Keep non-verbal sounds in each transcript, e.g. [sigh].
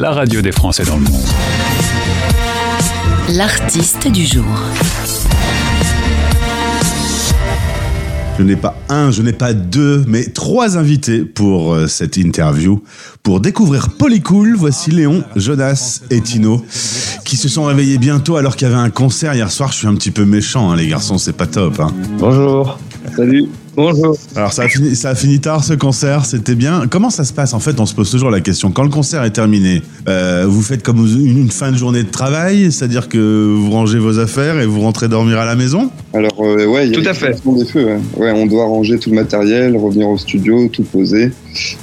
la radio des Français dans le monde. L'artiste du jour. Je n'ai pas un, je n'ai pas deux, mais trois invités pour euh, cette interview. Pour découvrir Polycool, voici Léon, Jonas et Tino, qui se sont réveillés bientôt alors qu'il y avait un concert hier soir. Je suis un petit peu méchant, hein, les garçons, c'est pas top. Hein. Bonjour. Salut. Bonjour. Alors ça a, fini, ça a fini tard ce concert, c'était bien. Comment ça se passe En fait, on se pose toujours la question. Quand le concert est terminé, euh, vous faites comme une, une fin de journée de travail, c'est-à-dire que vous rangez vos affaires et vous rentrez dormir à la maison? Alors, euh, ouais, il y a Tout à l'extinction des feux. Ouais. Ouais, on doit ranger tout le matériel, revenir au studio, tout poser.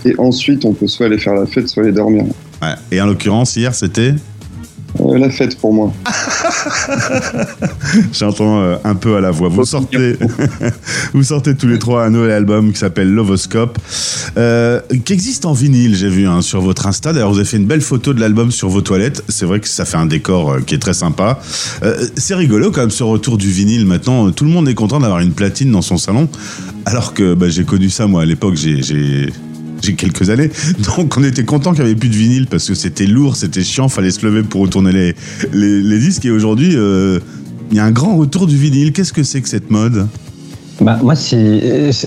Et ensuite, on peut soit aller faire la fête, soit aller dormir. Ouais. Et en l'occurrence, hier, c'était? Euh, la fête pour moi. [laughs] J'entends euh, un peu à la voix. Vous sortez, [laughs] vous sortez tous les trois un nouvel album qui s'appelle Lovoscope, euh, qui existe en vinyle, j'ai vu hein, sur votre Insta. D'ailleurs, vous avez fait une belle photo de l'album sur vos toilettes. C'est vrai que ça fait un décor euh, qui est très sympa. Euh, c'est rigolo quand même ce retour du vinyle. Maintenant, tout le monde est content d'avoir une platine dans son salon, alors que bah, j'ai connu ça moi à l'époque. J'ai quelques années. Donc on était content qu'il n'y avait plus de vinyle parce que c'était lourd, c'était chiant, fallait se lever pour retourner les, les, les disques. Et aujourd'hui, euh, il y a un grand retour du vinyle. Qu'est-ce que c'est que cette mode? Bah, moi, si,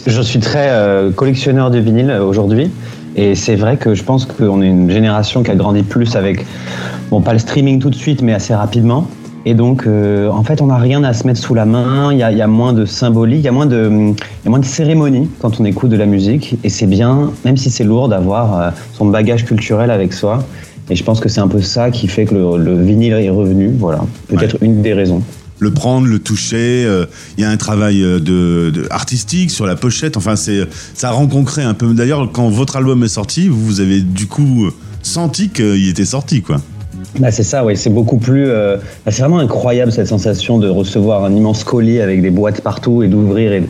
je suis très euh, collectionneur de vinyle euh, aujourd'hui. Et c'est vrai que je pense qu'on est une génération qui a grandi plus avec, bon, pas le streaming tout de suite, mais assez rapidement. Et donc, euh, en fait, on n'a rien à se mettre sous la main. Il y a, il y a moins de symbolique, il y a moins de, cérémonie quand on écoute de la musique. Et c'est bien, même si c'est lourd, d'avoir euh, son bagage culturel avec soi. Et je pense que c'est un peu ça qui fait que le, le vinyle est revenu. Voilà, peut-être une des raisons. le prendre, le toucher. euh, Il y a un travail de, de- artistique sur la pochette. Enfin, c'est ça rend concret un peu. D'ailleurs, quand votre album est sorti, vous, avez du coup senti qu'il était sorti, quoi. Bah, c'est ça, oui. C'est beaucoup plus. euh, bah, c'est vraiment incroyable cette sensation de recevoir un immense colis avec des boîtes partout et d'ouvrir et,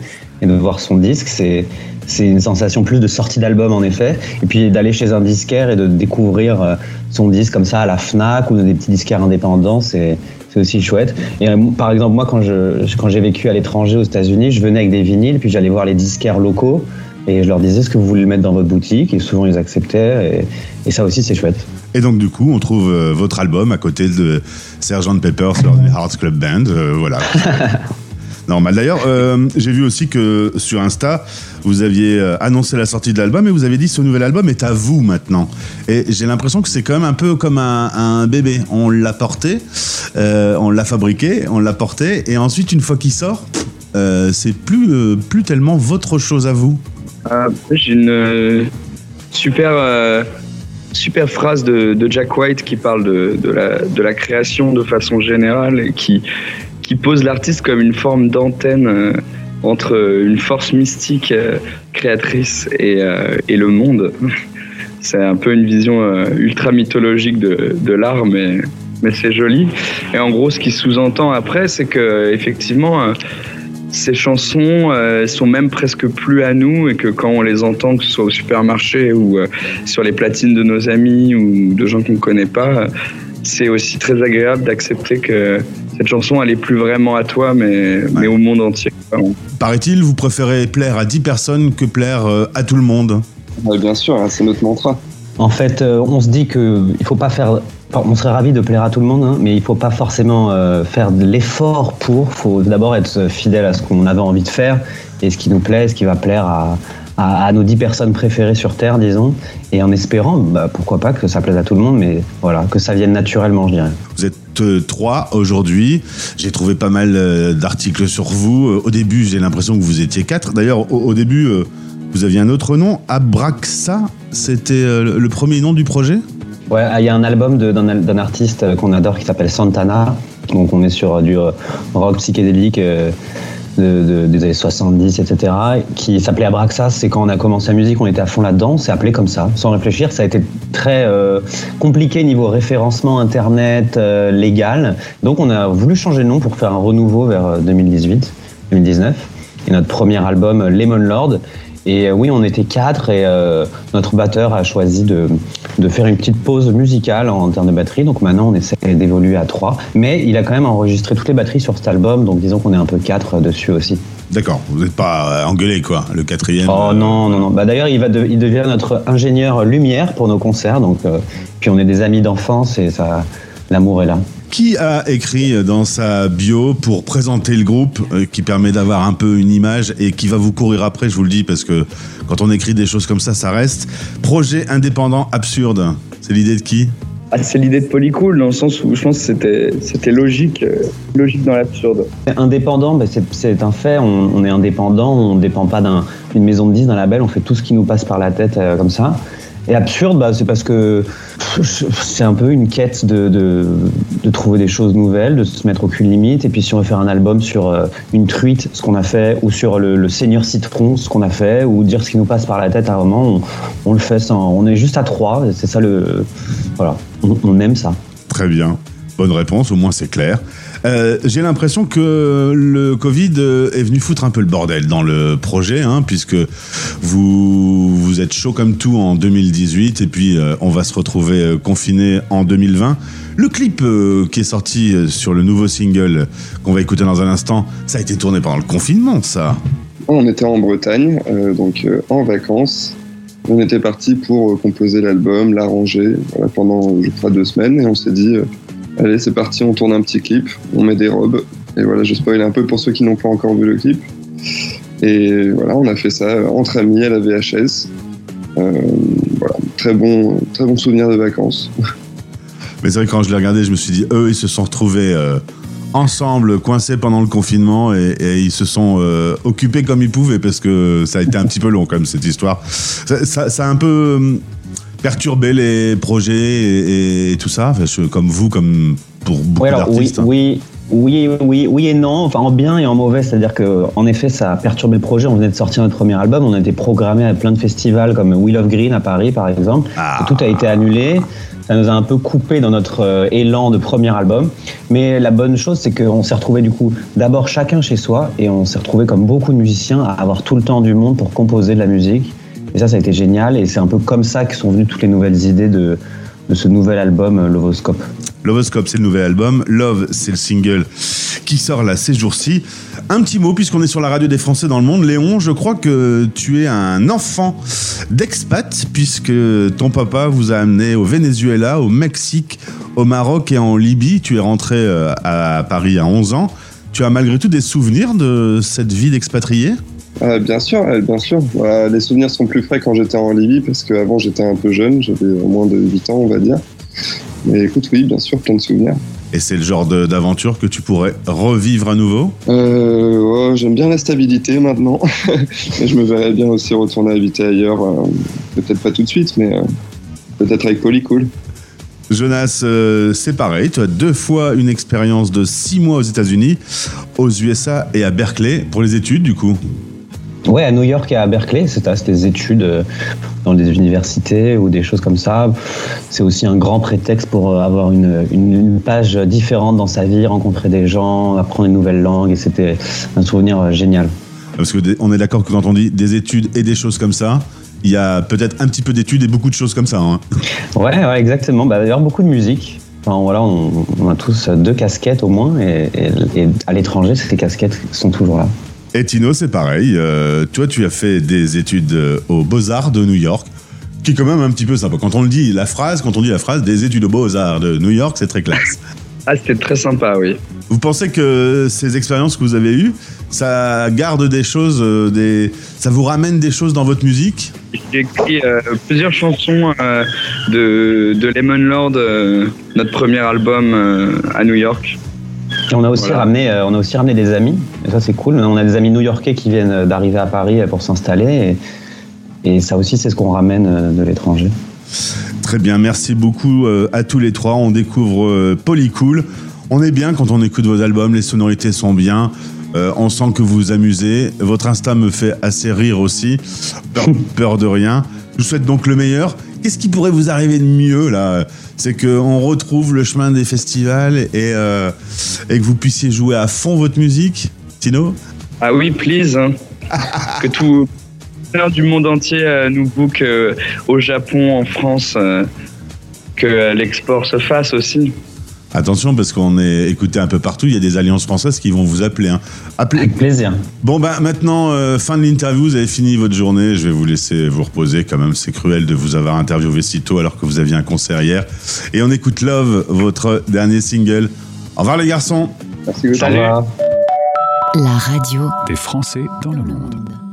de voir son disque. C'est, c'est une sensation plus de sortie d'album en effet. Et puis d'aller chez un disquaire et de découvrir euh, son disque comme ça à la Fnac ou dans des petits disquaires indépendants, c'est, c'est aussi chouette. Et euh, par exemple, moi, quand, je, quand j'ai vécu à l'étranger aux États-Unis, je venais avec des vinyles, puis j'allais voir les disquaires locaux. Et je leur disais, est-ce que vous voulez le mettre dans votre boutique Et souvent, ils acceptaient. Et, et ça aussi, c'est chouette. Et donc, du coup, on trouve euh, votre album à côté de Sgt. Pepper's Lonely Hearts Club Band. euh, voilà. [laughs] Normal. D'ailleurs, euh, j'ai vu aussi que sur Insta, vous aviez annoncé la sortie de l'album et vous avez dit ce nouvel album est à vous maintenant. Et j'ai l'impression que c'est quand même un peu comme un, un bébé. On l'a porté, euh, on l'a fabriqué, on l'a porté, et ensuite, une fois qu'il sort, euh, c'est plus, euh, plus tellement votre chose à vous. J'ai une super, euh, super phrase de, de Jack White qui parle de, de, la, de la création de façon générale et qui, qui pose l'artiste comme une forme d'antenne euh, entre une force mystique euh, créatrice et, euh, et le monde. [laughs] C'est un peu une vision ultra mythologique de, l'art, mais, mais c'est joli. Et en gros, ce qui sous-entend après, c'est que effectivement, ces chansons euh, sont même presque plus à nous et que quand on les entend, que ce soit au supermarché ou euh, sur les platines de nos amis ou de gens qu'on ne connaît pas, euh, c'est aussi très agréable d'accepter que cette chanson, elle est plus vraiment à toi, mais, mais au monde entier. Paraît-il, vous préférez plaire à 10 personnes que plaire à tout le monde? bien sûr, hein, c'est notre mantra. En fait, on se dit que il faut pas faire. On serait ravi de plaire à tout le monde, hein, mais il faut pas forcément euh, faire de l'effort pour. Il faut d'abord être fidèle à ce qu'on avait envie de faire et ce qui nous plaît, ce qui va plaire à, nos dix personnes préférées sur Terre, disons, et en espérant, bah, pourquoi pas que ça plaise à tout le monde, mais voilà, que ça vienne naturellement, je dirais. Vous êtes euh, trois aujourd'hui. J'ai trouvé pas mal euh, d'articles sur vous. Au début, j'ai l'impression que vous étiez quatre. D'ailleurs, au, début, vous aviez un autre nom, Abraxa. C'était le premier nom du projet? Il y a un album d'un artiste qu'on adore qui s'appelle Santana. Donc on est sur euh, du euh, rock psychédélique euh, de- de- des années 70, etc. Qui s'appelait Abraxas. C'est quand on a commencé la musique, on était à fond là-dedans. C'est appelé comme ça, sans réfléchir. Ça a été très euh, compliqué niveau référencement internet légal. Donc on a voulu changer de nom pour faire un renouveau vers euh, 2018, 2019. Et notre premier album, Lemon Lord. Et euh, oui, on était quatre et euh, notre batteur a choisi de, de faire une petite pause musicale en termes de batterie. Donc maintenant, on essaie d'évoluer à trois. Mais il a quand même enregistré toutes les batteries sur cet album. Donc disons qu'on est un peu quatre dessus aussi. D'accord, vous n'êtes pas engueulé quoi, le quatrième. Oh non, non, non. Bah, D'ailleurs, il, va de- il devient notre ingénieur lumière pour nos concerts. Donc, euh, puis on est des amis d'enfance et ça, l'amour est là. Qui a écrit dans sa bio pour présenter le groupe, euh, qui permet d'avoir un peu une image et qui va vous courir après, je vous le dis, parce que quand on écrit des choses comme ça, ça reste. Projet indépendant absurde. C'est l'idée de qui? Ah, c'est l'idée de Polycool, dans le sens où je pense que c'était, c'était logique, euh, logique dans l'absurde. Indépendant, bah, c'est- c'est un fait. On, on est indépendant, on ne dépend pas d'un- d'une maison de 10, d'un label. On fait tout ce qui nous passe par la tête euh, comme ça. Et absurde, bah, c'est parce que c'est un peu une quête de, de, trouver des choses nouvelles, de se mettre aucune limite. Et puis si on veut faire un album sur euh, une truite, ce qu'on a fait, ou sur le, Seigneur Citron, ce qu'on a fait, ou dire ce qui nous passe par la tête à un moment, on, on le fait sans. On est juste à trois. C'est ça le. Voilà. On, on aime ça. Très bien. Bonne réponse, au moins c'est clair. Euh, J'ai l'impression que le Covid euh, est venu foutre un peu le bordel dans le projet, hein, puisque vous, vous êtes chaud comme tout en 2018 et puis euh, on va se retrouver confiné en 2020. Le clip qui est sorti sur le nouveau single qu'on va écouter dans un instant, ça a été tourné pendant le confinement, ça. On était en Bretagne, donc en vacances. On était parti pour composer l'album, l'arranger pendant, je crois, deux semaines. Et on s'est dit, allez, c'est parti, on tourne un petit clip, on met des robes. Et voilà, je spoil un peu pour ceux qui n'ont pas encore vu le clip. Et voilà, on a fait ça euh, entre amis à la VHS. Euh, voilà, très bon, très bon souvenir de vacances. Mais c'est vrai que quand je l'ai regardé, je me suis dit, eux, ils se sont retrouvés euh, ensemble, coincés pendant le confinement, et, ils se sont occupés comme ils pouvaient, parce que ça a été un petit peu long, comme cette histoire. Ça- ça a un peu perturbé les projets et, et tout ça, enfin, je- comme vous, comme pour beaucoup oui, d'artistes. hein. oui, oui, oui, oui et non, enfin en bien et en mauvais, c'est-à-dire que en effet ça a perturbé le projet. On venait de sortir notre premier album, on a été programmé à plein de festivals comme Wheel of Green à Paris par exemple. Ah. Tout a été annulé. Ça nous a un peu coupé dans notre euh, élan de premier album. Mais la bonne chose, c'est qu'on s'est retrouvé du coup d'abord chacun chez soi et on s'est retrouvé comme beaucoup de musiciens à avoir tout le temps du monde pour composer de la musique. Et ça, ça a été génial. Et c'est un peu comme ça que sont venues toutes les nouvelles idées de, de ce nouvel album euh, Lovoscope. Lovoscope, c'est le nouvel album. Love, c'est le single qui sort là ces jours-ci. Un petit mot, puisqu'on est sur la radio des Français dans le monde. Léon, je crois que tu es un enfant d'expat, puisque ton papa vous a amené au Venezuela, au Mexique, au Maroc et en Libye. Tu es rentré euh, à Paris à 11 ans. Tu as malgré tout des souvenirs de cette vie d'expatrié? Ah, bien sûr, euh, bien sûr. Voilà, les souvenirs sont plus frais quand j'étais en Libye parce qu'avant j'étais un peu jeune, j'avais moins de 8 ans, on va dire. Mais écoute, oui, bien sûr, plein de souvenirs. Et c'est le genre d'aventure que tu pourrais revivre à nouveau? Euh, J'aime bien la stabilité maintenant. [laughs] Je me verrais bien aussi retourner habiter ailleurs. euh, peut-être pas tout de suite, mais euh, peut-être avec Polycool. Jonas, euh, c'est pareil. Tu as deux fois une expérience de six mois aux États-Unis, aux USA et à Berkeley pour les études, du coup? Ouais, à New York et à Berkeley, c'est des études euh, dans des universités ou des choses comme ça. C'est aussi un grand prétexte pour euh, avoir une, une, une page différente dans sa vie, rencontrer des gens, apprendre une nouvelle langue, et c'était un souvenir euh, génial. Parce que des- on est d'accord que quand on dit des études et des choses comme ça, il y a peut-être un petit peu d'études et beaucoup de choses comme ça. hein. Ouais, ouais exactement. Bah, D'ailleurs, beaucoup de musique. Enfin, voilà, on, on a tous deux casquettes au moins, et, et- et à l'étranger, ces casquettes sont toujours là. Et Tino, c'est pareil. Euh, toi, tu as fait des études euh, aux Beaux-Arts de New York, qui est quand même un petit peu sympa. Quand on le dit, la phrase, quand on dit la phrase des études aux Beaux-Arts de New York, c'est très classe. [laughs] Ah, c'était très sympa, oui. Vous pensez que ces expériences que vous avez eues, ça garde des choses, euh, des... ça vous ramène des choses dans votre musique? J'ai écrit euh, plusieurs chansons euh, de, de Lemon Lord, euh, notre premier album à New York. Et on a aussi Voilà. ramené, euh, on a aussi ramené des amis. Et ça, c'est cool. On a des amis new-yorkais qui viennent euh, d'arriver à Paris euh, pour s'installer. Et, et ça aussi, c'est ce qu'on ramène de l'étranger. Très bien, merci beaucoup à tous les trois. On découvre Polycool. On est bien quand on écoute vos albums, les sonorités sont bien. Euh, on sent que vous vous amusez. Votre Insta me fait assez rire aussi. Peur, [laughs] peur de rien. Je vous souhaite donc le meilleur. Qu'est-ce qui pourrait vous arriver de mieux là? C'est qu'on retrouve le chemin des festivals et, euh, et que vous puissiez jouer à fond votre musique, Tino? Ah oui, please. hein. [laughs] que tout du monde entier euh, nous book euh, au Japon, en France, que l'export se fasse aussi. Attention parce qu'on est écouté un peu partout, il y a des alliances françaises qui vont vous appeler. Hein. Appelez. Avec plaisir. Bon bah maintenant, euh, fin de l'interview, vous avez fini votre journée, je vais vous laisser vous reposer quand même, c'est cruel de vous avoir interviewé si tôt alors que vous aviez un concert hier. Et on écoute Love, votre dernier single. Au revoir les garçons Merci beaucoup. Salut. La radio Des Français dans le monde.